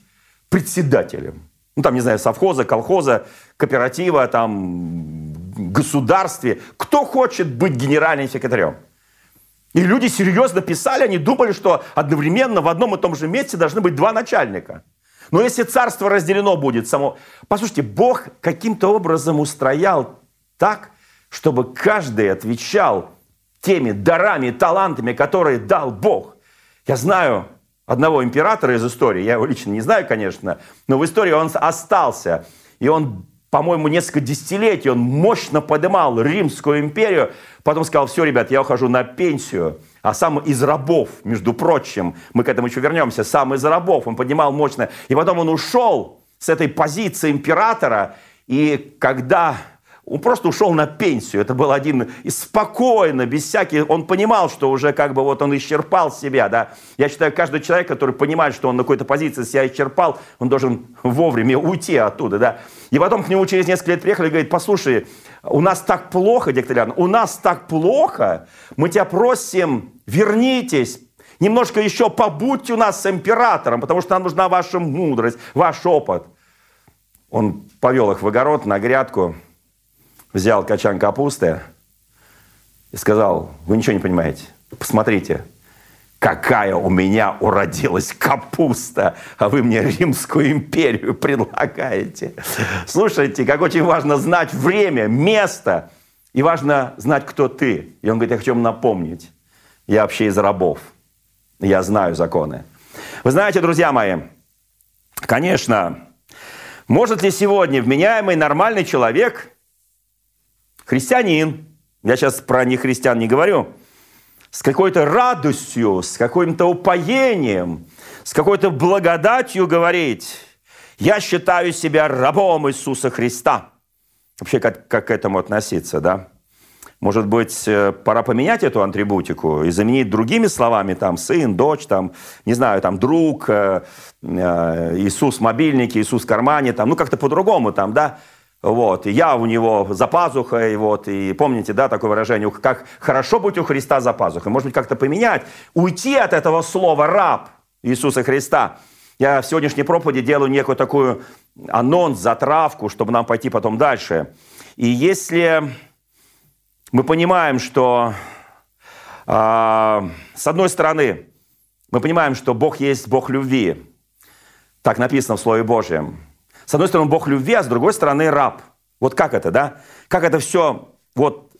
председателем? ну там, не знаю, совхоза, колхоза, кооператива, там, государстве. Кто хочет быть генеральным секретарем? И люди серьезно писали, они думали, что одновременно в одном и том же месте должны быть два начальника. Но если царство разделено будет само... Послушайте, Бог каким-то образом устроял так, чтобы каждый отвечал теми дарами, талантами, которые дал Бог. Я знаю одного императора из истории, я его лично не знаю, конечно, но в истории он остался. И он, по-моему, несколько десятилетий, он мощно поднимал Римскую империю, потом сказал, все, ребят, я ухожу на пенсию, а сам из рабов, между прочим, мы к этому еще вернемся, сам из рабов, он поднимал мощно, и потом он ушел с этой позиции императора, и когда он просто ушел на пенсию. Это был один и спокойно, без всяких... Он понимал, что уже как бы вот он исчерпал себя, да. Я считаю, каждый человек, который понимает, что он на какой-то позиции себя исчерпал, он должен вовремя уйти оттуда, да. И потом к нему через несколько лет приехали и говорит, послушай, у нас так плохо, Дегтялян, у нас так плохо, мы тебя просим, вернитесь, немножко еще побудьте у нас с императором, потому что нам нужна ваша мудрость, ваш опыт. Он повел их в огород, на грядку, взял качан капусты и сказал, вы ничего не понимаете, посмотрите, какая у меня уродилась капуста, а вы мне Римскую империю предлагаете. Слушайте, как очень важно знать время, место, и важно знать, кто ты. И он говорит, я хочу вам напомнить, я вообще из рабов, я знаю законы. Вы знаете, друзья мои, конечно, может ли сегодня вменяемый нормальный человек – христианин, я сейчас про нехристиан не говорю, с какой-то радостью, с каким-то упоением, с какой-то благодатью говорить, я считаю себя рабом Иисуса Христа. Вообще, как, как к этому относиться, да? Может быть, э, пора поменять эту атрибутику и заменить другими словами, там, сын, дочь, там, не знаю, там, друг, э, э, Иисус в мобильнике, Иисус в кармане, там, ну, как-то по-другому, там, да, вот, и я у него за пазухой, вот, и помните, да, такое выражение, как хорошо быть у Христа за пазухой. Может быть, как-то поменять, уйти от этого слова «раб» Иисуса Христа. Я в сегодняшней проповеди делаю некую такую анонс, затравку, чтобы нам пойти потом дальше. И если мы понимаем, что э, с одной стороны, мы понимаем, что Бог есть Бог любви. Так написано в Слове Божьем. С одной стороны, Бог любви, а с другой стороны, раб. Вот как это, да? Как это все, вот,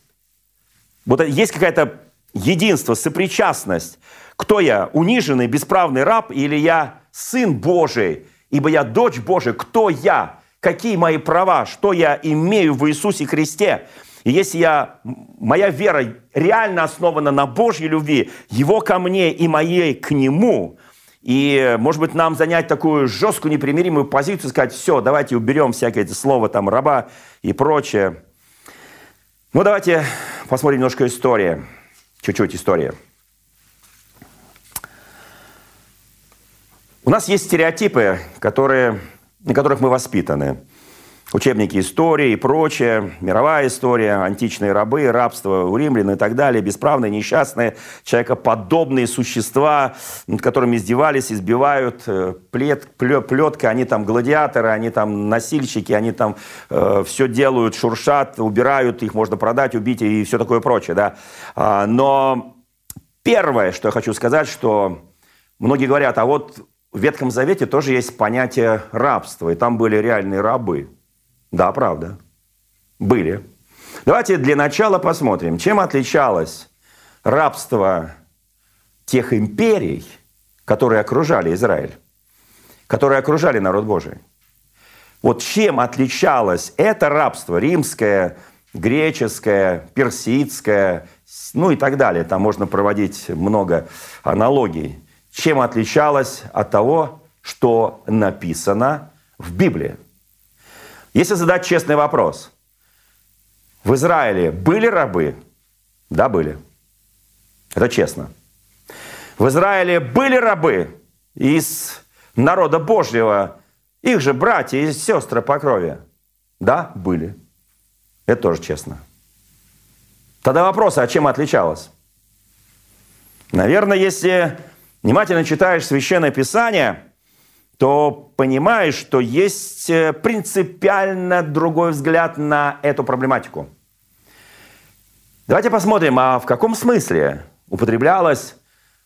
вот есть какая-то единство, сопричастность. Кто я, униженный, бесправный раб, или я сын Божий, ибо я дочь Божия? Кто я? Какие мои права? Что я имею в Иисусе Христе? И если я, моя вера реально основана на Божьей любви, Его ко мне и моей к Нему, и, может быть, нам занять такую жесткую, непримиримую позицию, сказать, все, давайте уберем всякие эти слова, там, раба и прочее. Ну, давайте посмотрим немножко истории, чуть-чуть истории. У нас есть стереотипы, которые, на которых мы воспитаны учебники истории и прочее, мировая история, античные рабы, рабство у римлян и так далее, бесправные, несчастные, человекоподобные существа, над которыми издевались, избивают, э, плет, плетка, они там гладиаторы, они там носильщики, они там э, все делают, шуршат, убирают, их можно продать, убить и все такое прочее. Да? А, но первое, что я хочу сказать, что многие говорят, а вот в Ветхом Завете тоже есть понятие рабства, и там были реальные рабы. Да, правда. Были. Давайте для начала посмотрим, чем отличалось рабство тех империй, которые окружали Израиль, которые окружали народ Божий. Вот чем отличалось это рабство, римское, греческое, персидское, ну и так далее. Там можно проводить много аналогий. Чем отличалось от того, что написано в Библии. Если задать честный вопрос, в Израиле были рабы? Да, были. Это честно. В Израиле были рабы из народа Божьего, их же братья и сестры по крови? Да, были. Это тоже честно. Тогда вопрос, а чем отличалось? Наверное, если внимательно читаешь Священное Писание – то понимаешь, что есть э, принципиально другой взгляд на эту проблематику. Давайте посмотрим, а в каком смысле употреблялось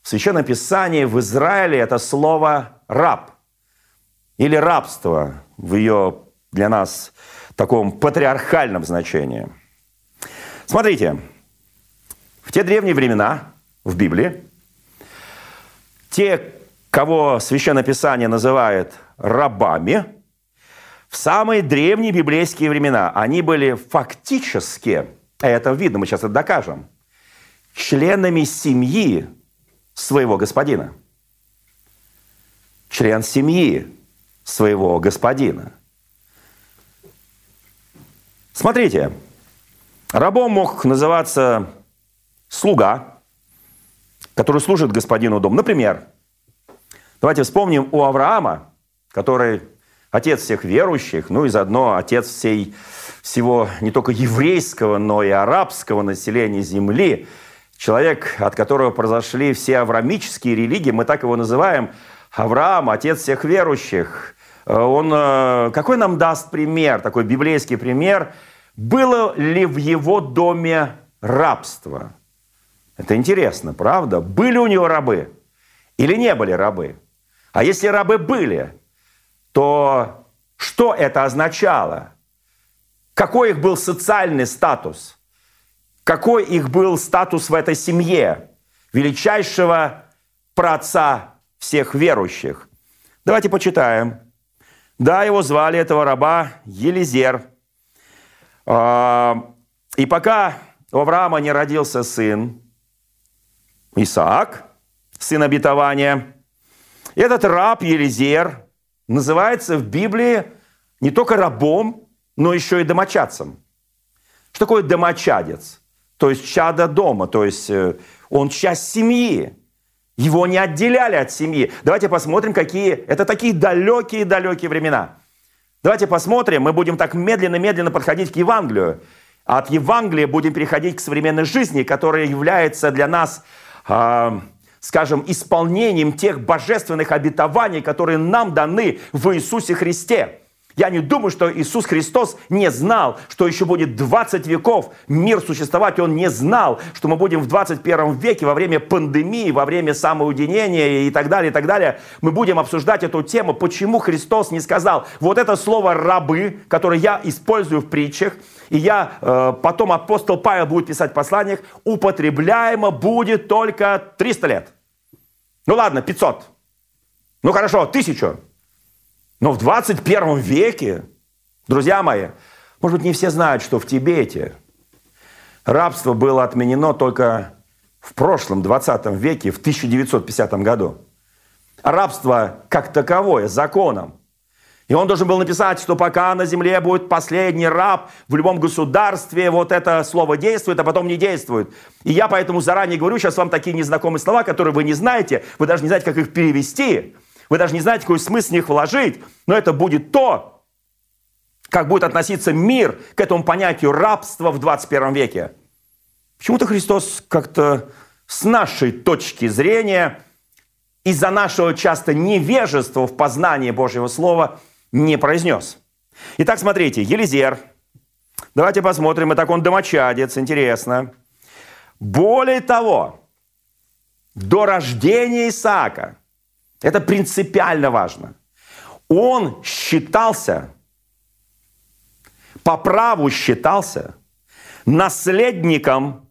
в Священном Писании в Израиле это слово «раб» или «рабство» в ее для нас таком патриархальном значении. Смотрите, в те древние времена в Библии те, кого Священное Писание называет рабами, в самые древние библейские времена они были фактически, а это видно, мы сейчас это докажем, членами семьи своего господина. Член семьи своего господина. Смотрите, рабом мог называться слуга, который служит господину дом. Например, Давайте вспомним у Авраама, который отец всех верующих, ну и заодно отец всей, всего не только еврейского, но и арабского населения земли, человек, от которого произошли все авраамические религии, мы так его называем, Авраам, отец всех верующих. Он э, какой нам даст пример, такой библейский пример, было ли в его доме рабство? Это интересно, правда? Были у него рабы или не были рабы? А если рабы были, то что это означало? Какой их был социальный статус? Какой их был статус в этой семье? Величайшего праотца всех верующих. Давайте почитаем. Да, его звали, этого раба, Елизер. А, и пока у Авраама не родился сын, Исаак, сын обетования – этот раб Елизер называется в Библии не только рабом, но еще и домочадцем. Что такое домочадец? то есть чада дома, то есть э, он часть семьи. Его не отделяли от семьи. Давайте посмотрим, какие... Это такие далекие-далекие времена. Давайте посмотрим, мы будем так медленно-медленно подходить к Евангелию. От Евангелия будем переходить к современной жизни, которая является для нас, э, скажем, исполнением тех божественных обетований, которые нам даны в Иисусе Христе. Я не думаю, что Иисус Христос не знал, что еще будет 20 веков мир существовать. Он не знал, что мы будем в 21 веке во время пандемии, во время самоудинения и так далее, и так далее. Мы будем обсуждать эту тему, почему Христос не сказал, вот это слово «рабы», которое я использую в притчах, и я, э, потом апостол Павел будет писать в посланиях, употребляемо будет только 300 лет. Ну ладно, 500. Ну хорошо, тысячу. Но в 21 веке, друзья мои, может быть, не все знают, что в Тибете рабство было отменено только в прошлом 20 веке, в 1950 году. Рабство как таковое, законом. И он должен был написать, что пока на земле будет последний раб в любом государстве, вот это слово действует, а потом не действует. И я поэтому заранее говорю сейчас вам такие незнакомые слова, которые вы не знаете, вы даже не знаете, как их перевести. Вы даже не знаете, какой смысл в них вложить, но это будет то, как будет относиться мир к этому понятию рабства в 21 веке. Почему-то Христос как-то с нашей точки зрения, из-за нашего часто невежества в познании Божьего Слова не произнес. Итак, смотрите, Елизер. Давайте посмотрим, итак, он домочадец, интересно. Более того, до рождения Исаака это принципиально важно. Он считался, по праву считался наследником,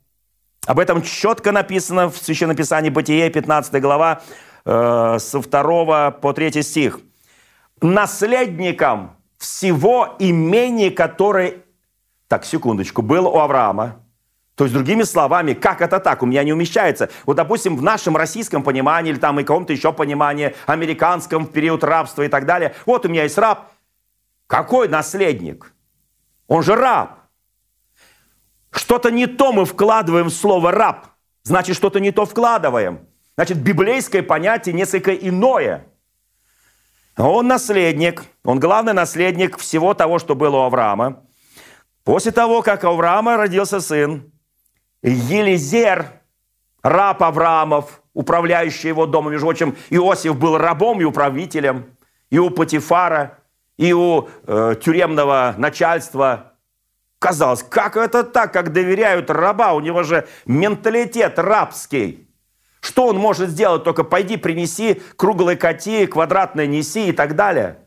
об этом четко написано в Священном Писании Бытие, 15 глава, э, со 2 по 3 стих. Наследником всего имения, которое, так, секундочку, было у Авраама, то есть, другими словами, как это так? У меня не умещается. Вот, допустим, в нашем российском понимании или там и каком-то еще понимании, американском в период рабства и так далее. Вот у меня есть раб. Какой наследник? Он же раб. Что-то не то мы вкладываем в слово раб. Значит, что-то не то вкладываем. Значит, библейское понятие несколько иное. Он наследник, он главный наследник всего того, что было у Авраама. После того, как у Авраама родился сын, Елизер, раб Авраамов, управляющий его домом. Между прочим, Иосиф был рабом и управителем. И у Патифара, и у э, тюремного начальства. Казалось, как это так, как доверяют раба? У него же менталитет рабский. Что он может сделать? Только пойди принеси круглые коти, квадратные неси и так далее.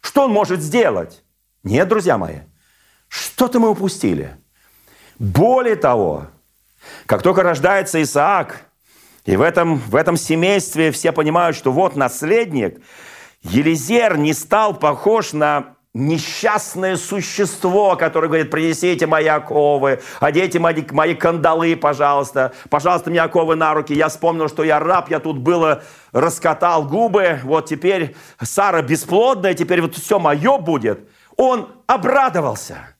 Что он может сделать? Нет, друзья мои, что-то мы упустили. Более того, как только рождается Исаак, и в этом, в этом семействе все понимают, что вот наследник, Елизер не стал похож на несчастное существо, которое говорит, принесите мои оковы, оденьте мои, мои кандалы, пожалуйста, пожалуйста, мне оковы на руки. Я вспомнил, что я раб, я тут было раскатал губы, вот теперь Сара бесплодная, теперь вот все мое будет. Он обрадовался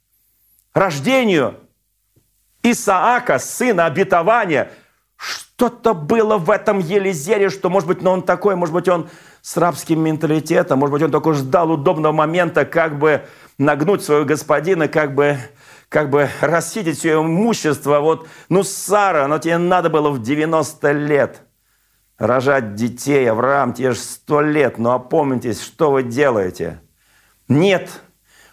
рождению Исаака, сына обетования, что-то было в этом Елизере, что, может быть, ну, он такой, может быть, он с рабским менталитетом, может быть, он только ждал удобного момента, как бы нагнуть своего господина, как бы, как бы расхитить все имущество. Вот, ну, Сара, но тебе надо было в 90 лет рожать детей, Авраам, тебе же 100 лет, ну, опомнитесь, что вы делаете? Нет,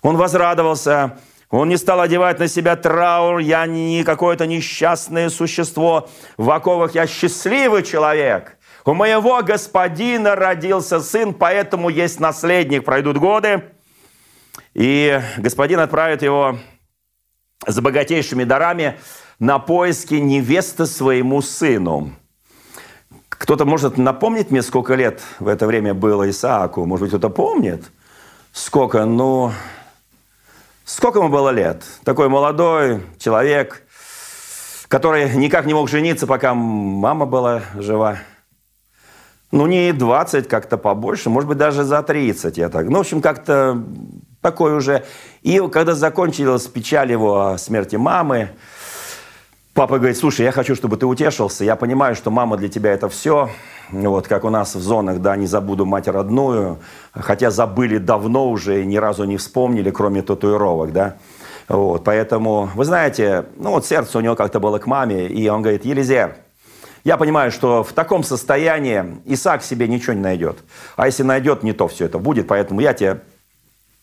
он возрадовался, он не стал одевать на себя траур, я не какое-то несчастное существо. В оковах я счастливый человек. У моего господина родился сын, поэтому есть наследник. Пройдут годы, и господин отправит его с богатейшими дарами на поиски невесты своему сыну. Кто-то может напомнить мне, сколько лет в это время было Исааку? Может быть, кто-то помнит? Сколько? Ну, Сколько ему было лет? Такой молодой человек, который никак не мог жениться, пока мама была жива. Ну, не 20, как-то побольше, может быть, даже за 30 я так. Ну, в общем, как-то такой уже. И когда закончилась печаль его о смерти мамы, Папа говорит, слушай, я хочу, чтобы ты утешился. Я понимаю, что мама для тебя это все. Вот как у нас в зонах, да, не забуду мать родную. Хотя забыли давно уже и ни разу не вспомнили, кроме татуировок, да. Вот, поэтому, вы знаете, ну вот сердце у него как-то было к маме, и он говорит, Елизер, я понимаю, что в таком состоянии Исаак себе ничего не найдет. А если найдет, не то все это будет, поэтому я тебе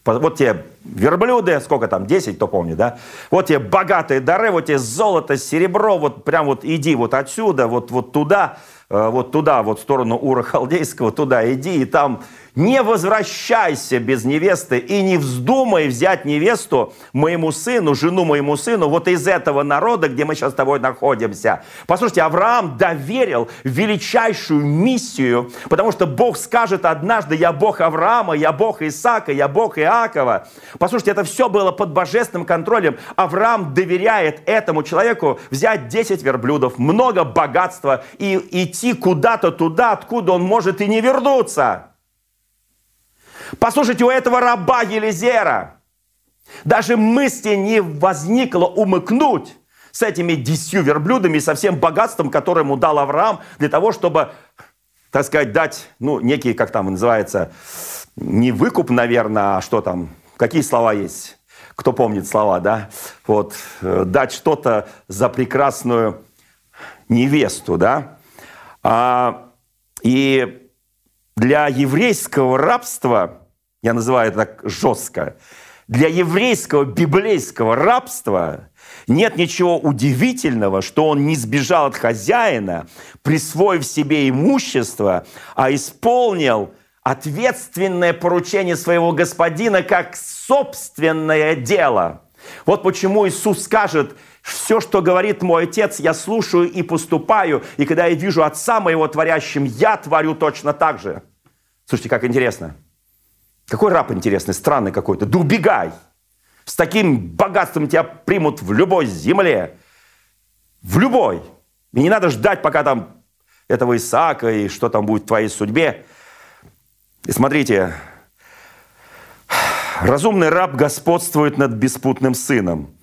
вот тебе верблюды, сколько там, 10, кто помнит, да? Вот тебе богатые дары, вот тебе золото, серебро, вот прям вот иди вот отсюда, вот, вот туда, э, вот туда, вот в сторону Ура Халдейского, туда иди, и там не возвращайся без невесты и не вздумай взять невесту моему сыну, жену моему сыну, вот из этого народа, где мы сейчас с тобой находимся. Послушайте, Авраам доверил величайшую миссию, потому что Бог скажет однажды, я Бог Авраама, я Бог Исаака, я Бог Иакова. Послушайте, это все было под божественным контролем. Авраам доверяет этому человеку взять 10 верблюдов, много богатства и идти куда-то туда, откуда он может и не вернуться. Послушайте, у этого раба Елизера даже мысли не возникло умыкнуть с этими десятью верблюдами и со всем богатством, которое ему дал Авраам, для того, чтобы, так сказать, дать, ну, некий, как там называется, не выкуп, наверное, а что там, какие слова есть? Кто помнит слова, да? Вот, э, дать что-то за прекрасную невесту, да? А, и для еврейского рабства, я называю это так жестко, для еврейского библейского рабства нет ничего удивительного, что он не сбежал от хозяина, присвоив себе имущество, а исполнил ответственное поручение своего господина как собственное дело. Вот почему Иисус скажет, все, что говорит мой отец, я слушаю и поступаю. И когда я вижу отца моего творящим, я творю точно так же. Слушайте, как интересно. Какой раб интересный, странный какой-то. Да убегай. С таким богатством тебя примут в любой земле. В любой. И не надо ждать, пока там этого Исаака и что там будет в твоей судьбе. И смотрите, разумный раб господствует над беспутным сыном.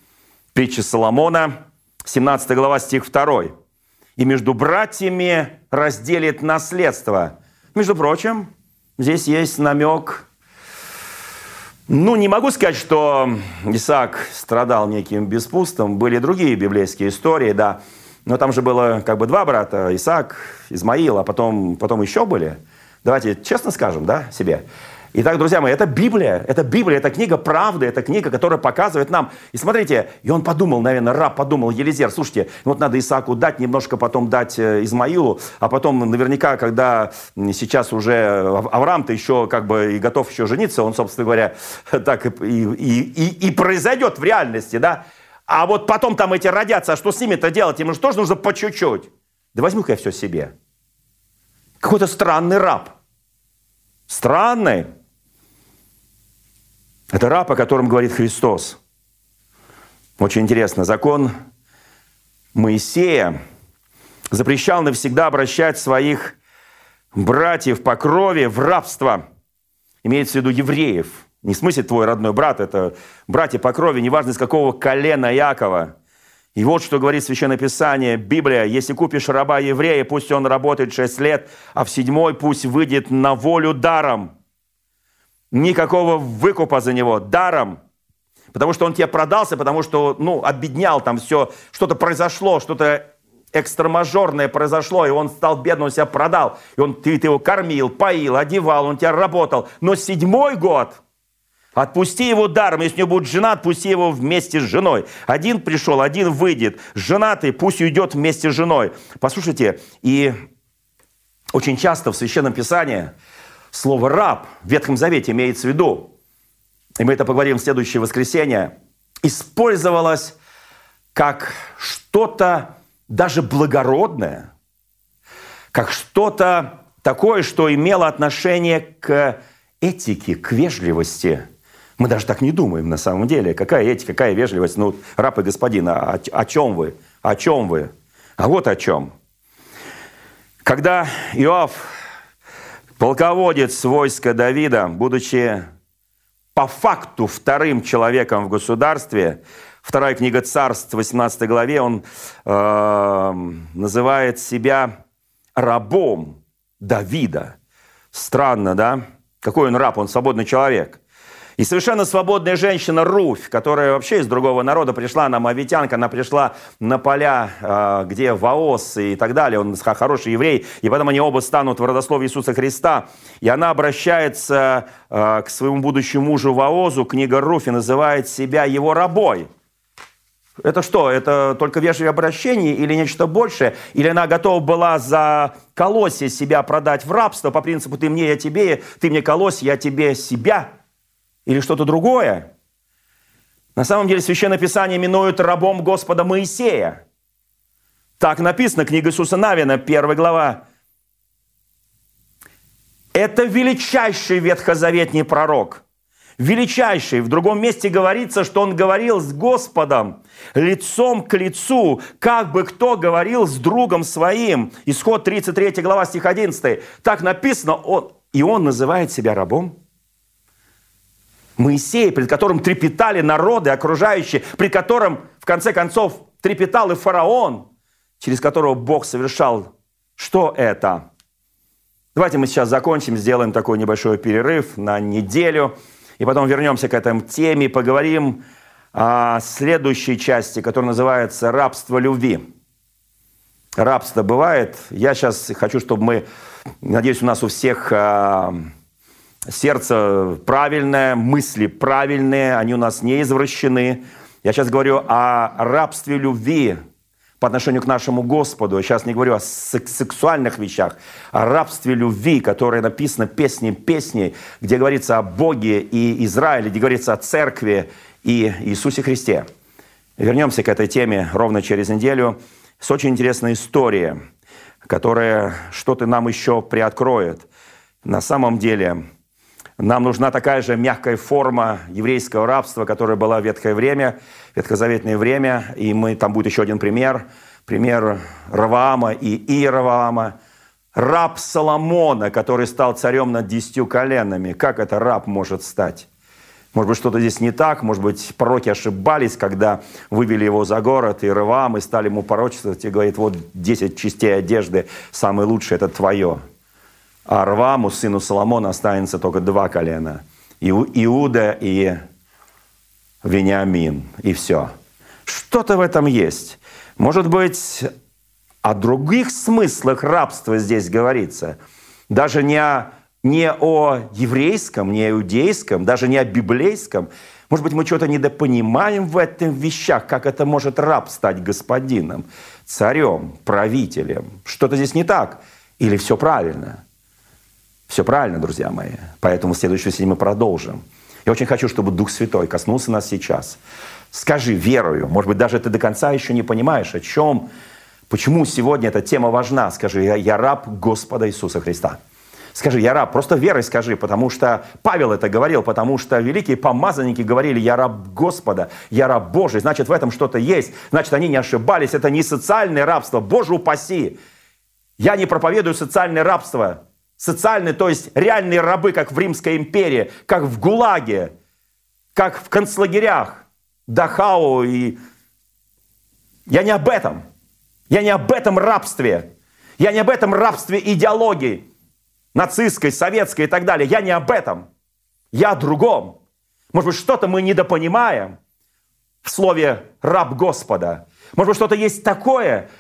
Притча Соломона, 17 глава, стих 2. «И между братьями разделит наследство». Между прочим, здесь есть намек ну, не могу сказать, что Исаак страдал неким беспутством. Были другие библейские истории, да. Но там же было как бы два брата, Исаак, Измаил, а потом, потом еще были. Давайте честно скажем, да, себе. Итак, друзья мои, это Библия, это Библия, это книга правды, это книга, которая показывает нам. И смотрите, и он подумал, наверное, раб подумал, Елизер, слушайте, вот надо Исааку дать, немножко потом дать э, Измаилу, а потом наверняка, когда сейчас уже Авраам-то еще как бы и готов еще жениться, он, собственно говоря, так и, и, и, и произойдет в реальности, да? А вот потом там эти родятся, а что с ними-то делать? Им же тоже нужно по чуть-чуть. Да возьму-ка я все себе. Какой-то странный раб. Странный. Это раб, о котором говорит Христос. Очень интересно. Закон Моисея запрещал навсегда обращать своих братьев по крови в рабство. Имеется в виду евреев. Не в смысле твой родной брат, это братья по крови, неважно из какого колена Якова. И вот что говорит Священное Писание, Библия. «Если купишь раба еврея, пусть он работает шесть лет, а в седьмой пусть выйдет на волю даром» никакого выкупа за него даром, потому что он тебе продался, потому что, ну, обеднял там все, что-то произошло, что-то экстрамажорное произошло, и он стал бедным, он себя продал, и он, ты, ты его кормил, поил, одевал, он тебя работал. Но седьмой год, отпусти его даром, если у него будет жена, отпусти его вместе с женой. Один пришел, один выйдет, женатый пусть уйдет вместе с женой. Послушайте, и очень часто в Священном Писании Слово «раб» в Ветхом Завете имеется в виду, и мы это поговорим в следующее воскресенье, использовалось как что-то даже благородное, как что-то такое, что имело отношение к этике, к вежливости. Мы даже так не думаем на самом деле. Какая этика, какая вежливость? Ну, раб и господин, а о, о чем вы? О чем вы? А вот о чем. Когда Иоанн Полководец войска Давида, будучи по факту вторым человеком в государстве, вторая книга Царств, 18 главе, он э, называет себя рабом Давида. Странно, да? Какой он раб? Он свободный человек. И совершенно свободная женщина Руфь, которая вообще из другого народа пришла, она мавитянка, она пришла на поля, а, где Ваос и так далее, он хороший еврей, и потом они оба станут в родословии Иисуса Христа. И она обращается а, к своему будущему мужу Ваозу, книга Руфи называет себя его рабой. Это что, это только вежливое обращение или нечто большее? Или она готова была за колосье себя продать в рабство по принципу «ты мне, я тебе, ты мне колосье, я тебе себя»? Или что-то другое. На самом деле Священное Писание именует рабом Господа Моисея. Так написано, книга Иисуса Навина, первая глава. Это величайший ветхозаветний пророк. Величайший. В другом месте говорится, что он говорил с Господом лицом к лицу, как бы кто говорил с другом своим. Исход 33 глава, стих 11. Так написано, он, и он называет себя рабом. Моисея, перед которым трепетали народы окружающие, при котором, в конце концов, трепетал и фараон, через которого Бог совершал. Что это? Давайте мы сейчас закончим, сделаем такой небольшой перерыв на неделю, и потом вернемся к этой теме, поговорим о следующей части, которая называется «Рабство любви». Рабство бывает. Я сейчас хочу, чтобы мы, надеюсь, у нас у всех а, сердце правильное, мысли правильные, они у нас не извращены. Я сейчас говорю о рабстве любви по отношению к нашему Господу. Я сейчас не говорю о сексуальных вещах, о рабстве любви, которое написано песни песней, где говорится о Боге и Израиле, где говорится о церкви и Иисусе Христе. Вернемся к этой теме ровно через неделю с очень интересной историей, которая что-то нам еще приоткроет. На самом деле, нам нужна такая же мягкая форма еврейского рабства, которая была в ветхое время, ветхозаветное время. И мы, там будет еще один пример. Пример Раваама и Иераваама. Раб Соломона, который стал царем над десятью коленами. Как это раб может стать? Может быть, что-то здесь не так, может быть, пророки ошибались, когда вывели его за город, и Раваам, и стали ему порочествовать, и говорит, вот 10 частей одежды, самое лучшее, это твое. А Рваму, сыну Соломона, останется только два колена. Иуда и Вениамин. И все. Что-то в этом есть. Может быть, о других смыслах рабства здесь говорится. Даже не о, не о еврейском, не иудейском, даже не о библейском. Может быть, мы что-то недопонимаем в этих вещах, как это может раб стать господином, царем, правителем. Что-то здесь не так. Или все правильно. Все правильно, друзья мои. Поэтому в следующую сессию мы продолжим. Я очень хочу, чтобы Дух Святой коснулся нас сейчас. Скажи верою, может быть, даже ты до конца еще не понимаешь, о чем, почему сегодня эта тема важна. Скажи, я, я раб Господа Иисуса Христа. Скажи, я раб, просто верой скажи, потому что Павел это говорил, потому что великие помазанники говорили, я раб Господа, я раб Божий, значит, в этом что-то есть, значит, они не ошибались, это не социальное рабство, Боже упаси. Я не проповедую социальное рабство, социальные, то есть реальные рабы, как в Римской империи, как в ГУЛАГе, как в концлагерях, Дахау и... Я не об этом. Я не об этом рабстве. Я не об этом рабстве идеологии, нацистской, советской и так далее. Я не об этом. Я о другом. Может быть, что-то мы недопонимаем в слове «раб Господа». Может быть, что-то есть такое,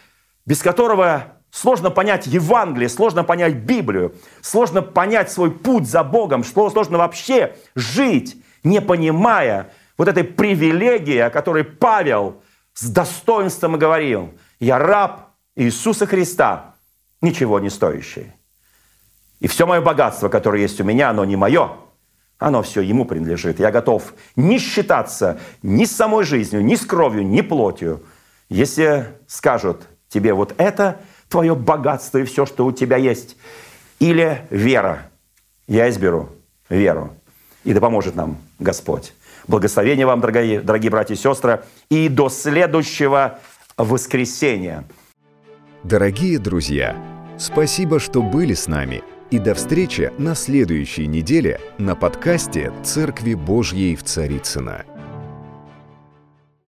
без которого Сложно понять Евангелие, сложно понять Библию, сложно понять свой путь за Богом, сложно вообще жить, не понимая вот этой привилегии, о которой Павел с достоинством говорил. Я раб Иисуса Христа, ничего не стоящий. И все мое богатство, которое есть у меня, оно не мое, оно все ему принадлежит. Я готов не считаться ни с самой жизнью, ни с кровью, ни плотью. Если скажут тебе вот это – твое богатство и все, что у тебя есть. Или вера. Я изберу веру. И да поможет нам Господь. Благословения вам, дорогие, дорогие братья и сестры. И до следующего воскресенья. Дорогие друзья, спасибо, что были с нами. И до встречи на следующей неделе на подкасте «Церкви Божьей в Царицына.